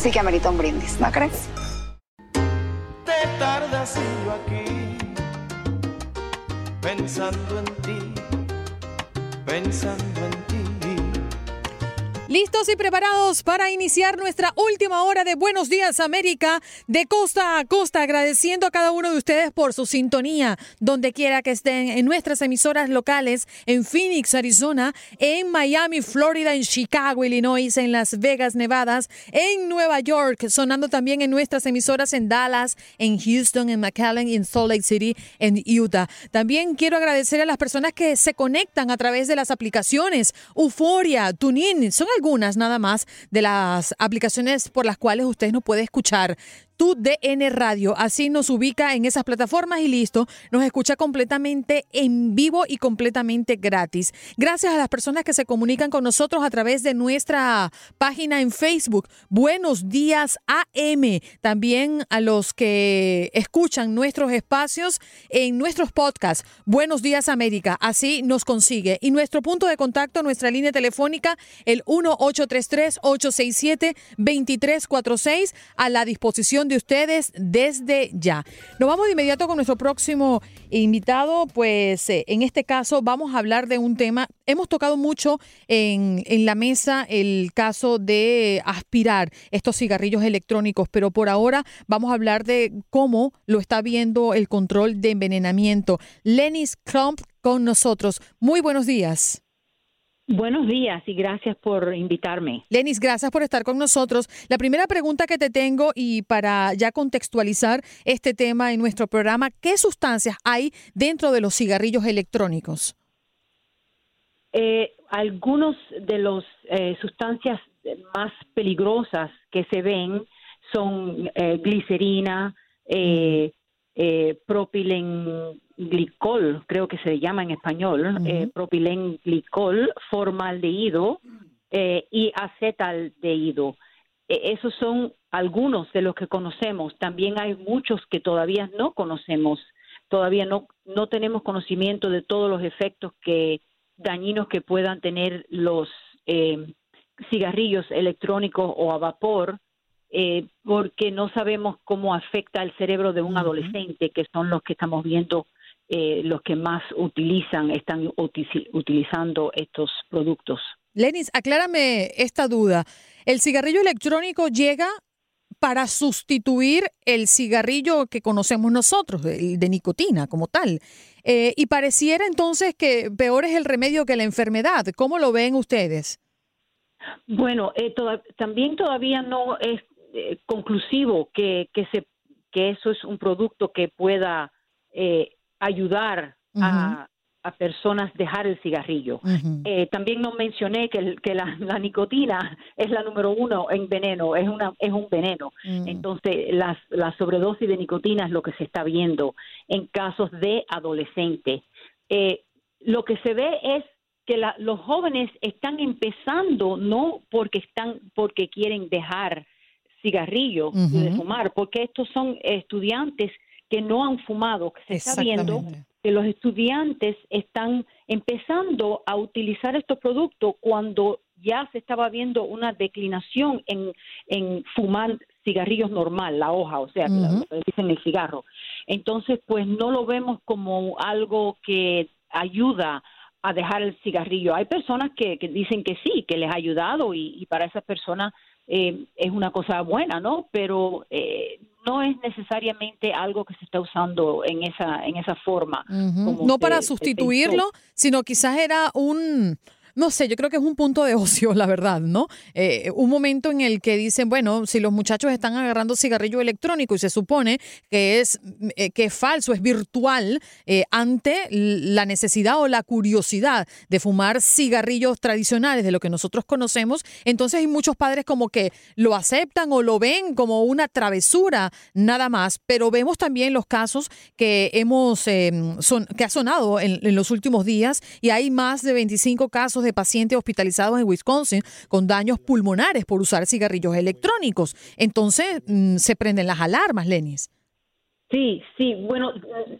sí que amerita un brindis, ¿no crees? Te tardas y yo aquí, pensando en ti, pensando en ti. Listos y preparados para iniciar nuestra última hora de Buenos Días América de costa a costa, agradeciendo a cada uno de ustedes por su sintonía, donde quiera que estén, en nuestras emisoras locales, en Phoenix, Arizona, en Miami, Florida, en Chicago, Illinois, en Las Vegas, Nevada, en Nueva York, sonando también en nuestras emisoras en Dallas, en Houston, en McAllen, en Salt Lake City, en Utah. También quiero agradecer a las personas que se conectan a través de las aplicaciones Euforia, TuneIn, son algunas nada más de las aplicaciones por las cuales usted nos puede escuchar. Tu DN Radio, así nos ubica en esas plataformas y listo, nos escucha completamente en vivo y completamente gratis. Gracias a las personas que se comunican con nosotros a través de nuestra página en Facebook, Buenos Días AM. También a los que escuchan nuestros espacios en nuestros podcasts, Buenos Días América, así nos consigue. Y nuestro punto de contacto, nuestra línea telefónica, el 1-833-867-2346, a la disposición de ustedes desde ya. Nos vamos de inmediato con nuestro próximo invitado, pues eh, en este caso vamos a hablar de un tema, hemos tocado mucho en, en la mesa el caso de aspirar estos cigarrillos electrónicos, pero por ahora vamos a hablar de cómo lo está viendo el control de envenenamiento. Lenis Crump con nosotros. Muy buenos días. Buenos días y gracias por invitarme. Lenis, gracias por estar con nosotros. La primera pregunta que te tengo y para ya contextualizar este tema en nuestro programa, ¿qué sustancias hay dentro de los cigarrillos electrónicos? Eh, algunos de las eh, sustancias más peligrosas que se ven son eh, glicerina, eh, eh, propilenglicol, creo que se llama en español, eh, propilenglicol, formaldehído eh, y acetaldehído. E- esos son algunos de los que conocemos. También hay muchos que todavía no conocemos. Todavía no, no tenemos conocimiento de todos los efectos que dañinos que puedan tener los eh, cigarrillos electrónicos o a vapor eh, porque no sabemos cómo afecta el cerebro de un adolescente, que son los que estamos viendo, eh, los que más utilizan, están uti- utilizando estos productos. Lenis, aclárame esta duda. ¿El cigarrillo electrónico llega para sustituir el cigarrillo que conocemos nosotros, el de nicotina como tal? Eh, y pareciera entonces que peor es el remedio que la enfermedad. ¿Cómo lo ven ustedes? Bueno, eh, toda- también todavía no es eh, conclusivo que, que, se, que eso es un producto que pueda eh, ayudar a, a personas dejar el cigarrillo. Eh, también no mencioné que, el- que la, la nicotina es la número uno en veneno, es, una, es un veneno. Entonces, las, la sobredosis de nicotina es lo que se está viendo en casos de adolescentes. Eh, lo que se ve es que la- los jóvenes están empezando no porque están porque quieren dejar cigarrillo de fumar, porque estos son estudiantes que no han fumado, que se está viendo que los estudiantes están empezando a utilizar estos productos cuando ya se estaba viendo una declinación en, en fumar cigarrillos normal, la hoja, o sea, que dicen el cigarro. Entonces, pues no lo vemos como algo que ayuda a dejar el cigarrillo. Hay personas que, que dicen que sí, que les ha ayudado y, y para esas personas eh, es una cosa buena, ¿no? Pero eh, no es necesariamente algo que se está usando en esa en esa forma. como No para sustituirlo, pensó. sino quizás era un, no sé, yo creo que es un punto de ocio, la verdad, ¿no? Eh, un momento en el que dicen, bueno, si los muchachos están agarrando cigarrillo electrónico y se supone que es, eh, que es falso, es virtual, eh, ante la necesidad o la curiosidad de fumar cigarrillos tradicionales de lo que nosotros conocemos, entonces hay muchos padres como que lo aceptan o lo ven como una travesura nada más, pero vemos también los casos que hemos eh, son, que ha sonado en, en los últimos días y hay más de 25 casos de pacientes hospitalizados en Wisconsin con daños pulmonares por usar cigarrillos electrónicos. Entonces mm, se prenden las alarmas, Lenis. Sí, sí. Bueno,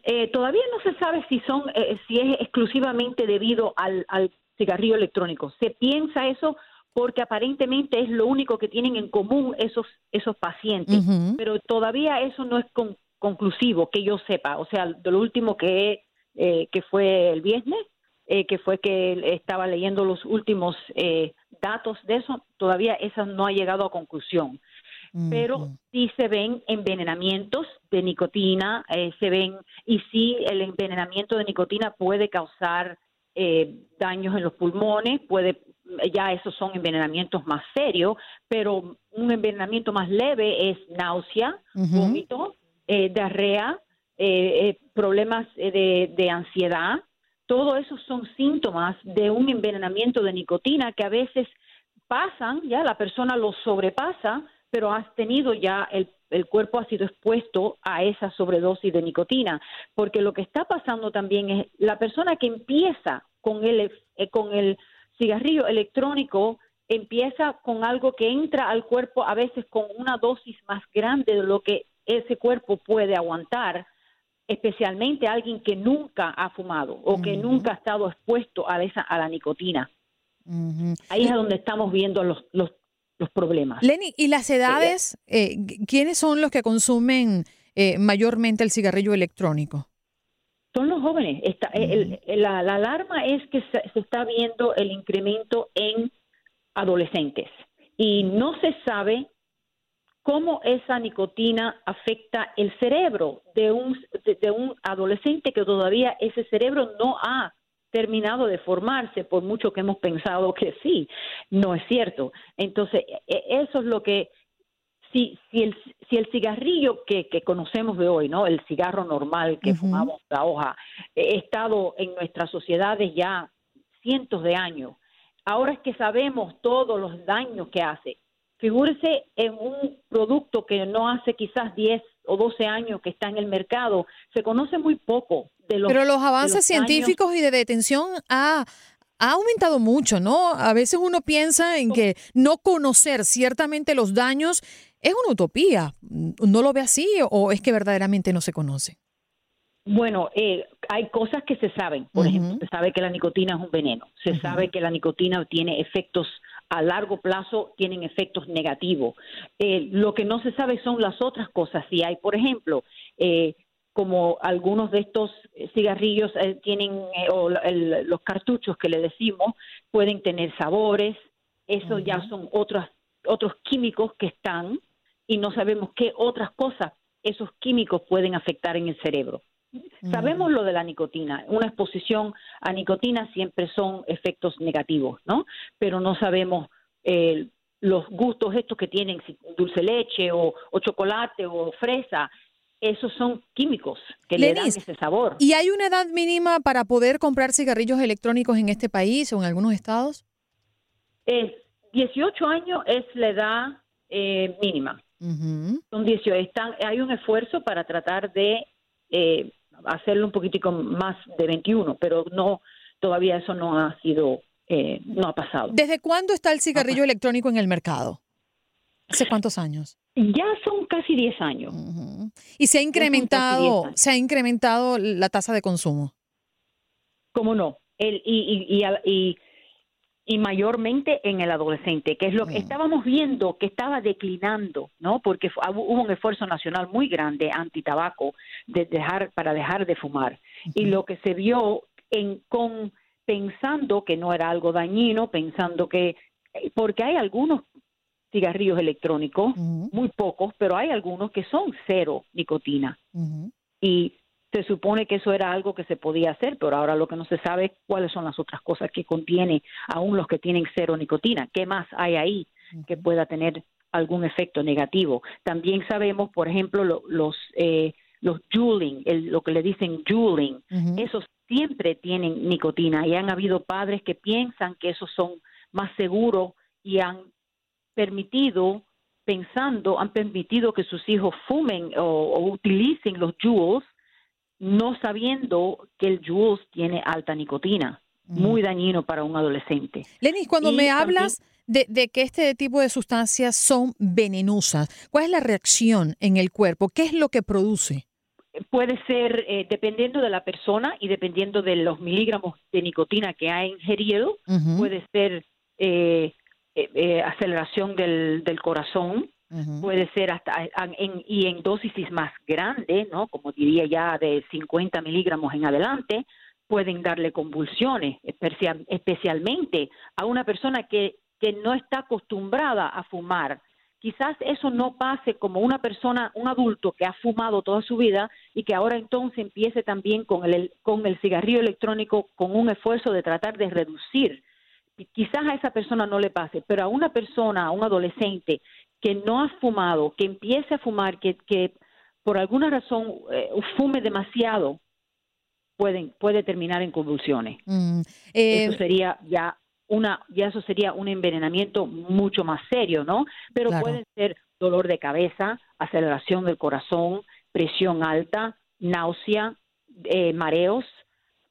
eh, todavía no se sabe si son, eh, si es exclusivamente debido al, al cigarrillo electrónico. Se piensa eso porque aparentemente es lo único que tienen en común esos esos pacientes, pero todavía eso no es con- conclusivo que yo sepa. O sea, de lo último que eh, que fue el viernes, eh, que fue que estaba leyendo los últimos eh, datos de eso, todavía eso no ha llegado a conclusión pero sí se ven envenenamientos de nicotina, eh, se ven, y sí el envenenamiento de nicotina puede causar eh, daños en los pulmones, puede, ya esos son envenenamientos más serios, pero un envenenamiento más leve es náusea, Ujú. vómito, eh, diarrea, problemas de, de ansiedad, todo eso son síntomas de un envenenamiento de nicotina que a veces pasan, ya la persona lo sobrepasa, pero has tenido ya el, el cuerpo ha sido expuesto a esa sobredosis de nicotina, porque lo que está pasando también es la persona que empieza con el eh, con el cigarrillo electrónico empieza con algo que entra al cuerpo a veces con una dosis más grande de lo que ese cuerpo puede aguantar, especialmente alguien que nunca ha fumado o que nunca ha estado expuesto a esa a la nicotina. Ahí es donde estamos viendo los, los, los problemas. Lenny, ¿y las edades? eh, ¿Quiénes son los que consumen eh, mayormente el cigarrillo electrónico? Son los jóvenes. Está, el- el- la, la alarma es que se, se está viendo el incremento en adolescentes y no se sabe cómo esa nicotina afecta el cerebro de un, de, de un adolescente que todavía ese cerebro no ha terminado de formarse, por mucho que hemos pensado que sí, no es cierto. Entonces, e- eso es lo que si, si, el, si el cigarrillo que, que conocemos de hoy, ¿no? El cigarro normal que fumamos la hoja, ha estado en nuestras sociedades ya cientos de años. Ahora es que sabemos todos los daños que hace. Figúrese en un producto que no hace quizás 10 o 12 años que está en el mercado. Se conoce muy poco de los Pero los avances los científicos y de detención ha, ha aumentado mucho, ¿no? A veces uno piensa en que no conocer ciertamente los daños es una utopía. ¿No lo ve así o es que verdaderamente no se conoce? Bueno, eh, hay cosas que se saben. Por ejemplo, se sabe que la nicotina es un veneno. Se sabe que la nicotina tiene efectos a largo plazo, tienen efectos negativos. Eh, lo que no se sabe son las otras cosas. Si hay, por ejemplo, eh, como algunos de estos cigarrillos eh, tienen, eh, o el- los cartuchos que le decimos, pueden tener sabores. Eso ya son otros, otros químicos que están y no sabemos qué otras cosas esos químicos pueden afectar en el cerebro. Sabemos lo de la nicotina. Una exposición a nicotina siempre son efectos negativos, ¿no? Pero no sabemos eh, los gustos estos que tienen, si dulce leche o, o chocolate o fresa. Esos son químicos que le dan ese sabor. ¿Y hay una edad mínima para poder comprar cigarrillos electrónicos en este país o en algunos estados? Es 18 años es la edad eh, mínima. Ujú. Son 18. Están, hay un esfuerzo para tratar de eh, hacerlo un poquitico más de 21, pero no todavía eso no ha sido, eh, no ha pasado. ¿Desde cuándo está el cigarrillo electrónico en el mercado? ¿Hace cuántos años? Ya son casi 10 años. Y se ha incrementado, 10 años. se ha incrementado la tasa de consumo. ¿Cómo no? El, y, y, y- y mayormente en el adolescente, que es lo que estábamos viendo que estaba declinando, ¿no? Porque hubo un esfuerzo nacional muy grande anti-tabaco de dejar, para dejar de fumar. Y lo que se vio en, con pensando que no era algo dañino, pensando que, eh, porque hay algunos cigarrillos electrónicos, muy pocos, pero hay algunos que son cero nicotina. Y se supone que eso era algo que se podía hacer, pero ahora lo que no se sabe es cuáles son las otras cosas que contiene aún los que tienen cero nicotina. ¿Qué más hay ahí que pueda tener algún efecto negativo? También sabemos, por ejemplo, lo- los eh, los juuling, el- lo que le dicen juuling, esos siempre tienen nicotina y han habido padres que piensan que esos son más seguros y han permitido pensando, han permitido que sus hijos fumen o, o utilicen los jewels, no sabiendo que el jewels tiene alta nicotina, muy dañino para un adolescente. Lenis, cuando Y me también- hablas de, de que este tipo de sustancias son venenosas, ¿cuál es la reacción en el cuerpo? ¿Qué es lo que produce? Puede ser eh, dependiendo de la persona y dependiendo de los miligramos de nicotina que ha ingerido, puede ser eh, eh, eh, aceleración del, del corazón, puede ser hasta y en dosis más grandes, ¿no? Como diría ya de 50 miligramos en adelante, pueden darle convulsiones, especia- especialmente a una persona que, que no está acostumbrada a fumar. Quizás eso no pase como una persona, un adulto que ha fumado toda su vida y que ahora entonces empiece también con el, con el cigarrillo electrónico con un esfuerzo de tratar de reducir quizás a esa persona no le pase, pero a una persona, a un adolescente que no ha fumado, que empiece a fumar, que, que por alguna razón eh, fume demasiado, pueden, puede terminar en convulsiones. Mm, eh, eso sería ya una, ya eso sería un envenenamiento mucho más serio, ¿no? Pero Claro. pueden ser dolor de cabeza, aceleración del corazón, presión alta, náusea, eh, mareos,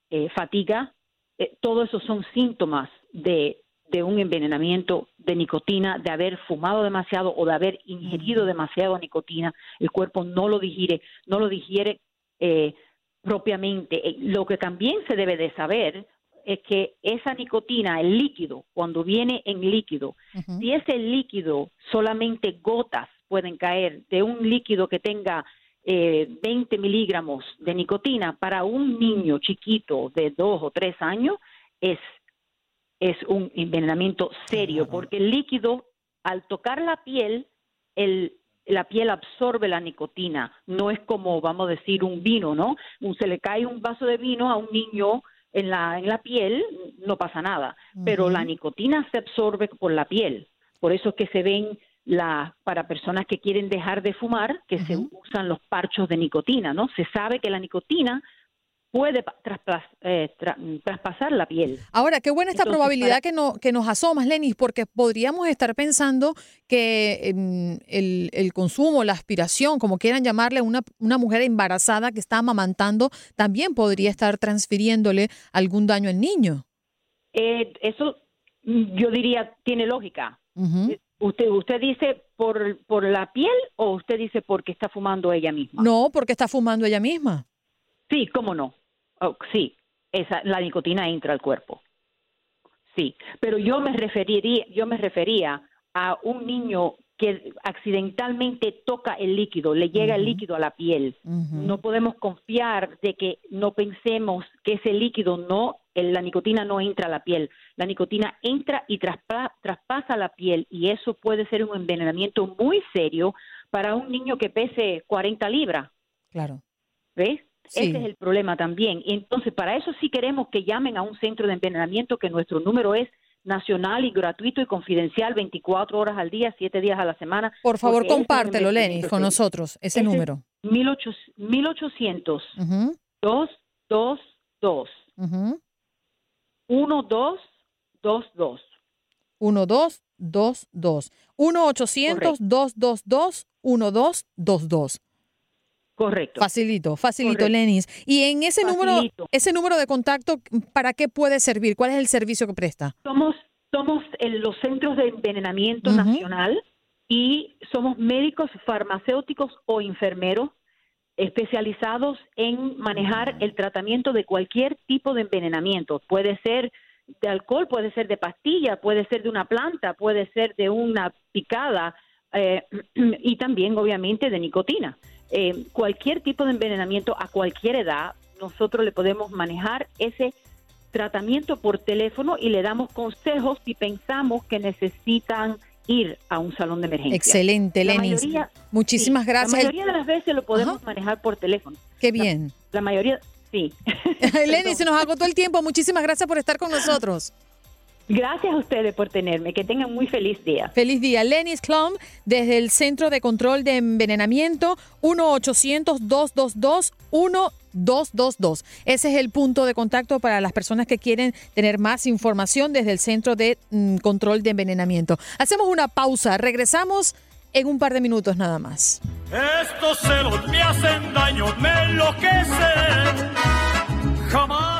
eh, fatiga, eh, todo eso son síntomas de, de un envenenamiento de nicotina, de haber fumado demasiado o de haber ingerido demasiado nicotina. El cuerpo no lo digiere, no lo digiere eh, propiamente. Eh, Lo que también se debe de saber es que esa nicotina, el líquido, cuando viene en líquido, si ese líquido solamente gotas pueden caer de un líquido que tenga eh, 20 miligramos de nicotina para un niño chiquito de dos o tres años es, es un envenenamiento serio porque el líquido al tocar la piel el la piel absorbe la nicotina, no es como, vamos a decir, un vino, ¿no? Se le cae un vaso de vino a un niño en la, en la piel, no pasa nada, pero la nicotina se absorbe por la piel. Por eso es que se ven la, para personas que quieren dejar de fumar, que se usan los parchos de nicotina, ¿no? Se sabe que la nicotina puede pa- trasplas- eh, tra- traspasar la piel. Ahora, qué buena esta Entonces, probabilidad para- que, no, que nos asomas, Lenis, porque podríamos estar pensando que em, el, el consumo, la aspiración, como quieran llamarle, una, una mujer embarazada que está amamantando, también podría estar transfiriéndole algún daño al niño. Eh, eso yo diría tiene lógica. Eh, ¿Usted, usted dice por, por la piel o usted dice porque está fumando ella misma? No, porque está fumando ella misma. Sí, cómo no. Oh, sí, esa, la nicotina entra al cuerpo. Sí, pero yo me referiría, yo me refería a un niño que accidentalmente toca el líquido, le llega el líquido a la piel. No podemos confiar de que no pensemos que ese líquido no, el- la nicotina no entra a la piel. La nicotina entra y traspa- traspasa la piel y eso puede ser un envenenamiento muy serio para un niño que pese 40 libras. Claro. ¿Ves? Sí. Ese es el problema también. Y entonces, para eso sí queremos que llamen a un centro de envenenamiento, que nuestro número es nacional y gratuito y confidencial 24 horas al día, 7 días a la semana. Por favor, compártelo, Lenis, con nosotros, ese Ese- número. 1800 1800 Ujú, 222 ujú. 1222. 1222. 1-800-222-1222. Correcto. Facilito, facilito, Correcto. Lenis. Y en ese número, ese número de contacto, ¿para qué puede servir? ¿Cuál es el servicio que presta? Somos, somos en los centros de envenenamiento nacional y somos médicos, farmacéuticos o enfermeros especializados en manejar el tratamiento de cualquier tipo de envenenamiento. Puede ser de alcohol, puede ser de pastilla, puede ser de una planta, puede ser de una picada eh, y también obviamente de nicotina. Eh, cualquier tipo de envenenamiento a cualquier edad, nosotros le podemos manejar ese tratamiento por teléfono y le damos consejos si pensamos que necesitan ir a un salón de emergencia. Excelente, Lenis. mayoría- Muchísimas sí, gracias. La mayoría de las veces lo podemos manejar por teléfono. Qué bien. La mayoría, sí. Lenis, se nos agotó el tiempo. Muchísimas gracias por estar con nosotros. Gracias a ustedes por tenerme. Que tengan muy feliz día. Feliz día. Lenis Klum, desde el Centro de Control de Envenenamiento, 1-800-222-1222. Ese es el punto de contacto para las personas que quieren tener más información desde el Centro de mm, Control de Envenenamiento. Hacemos una pausa. Regresamos en un par de minutos nada más. Estos celos me hacen daño, me enloquecen. Jamás.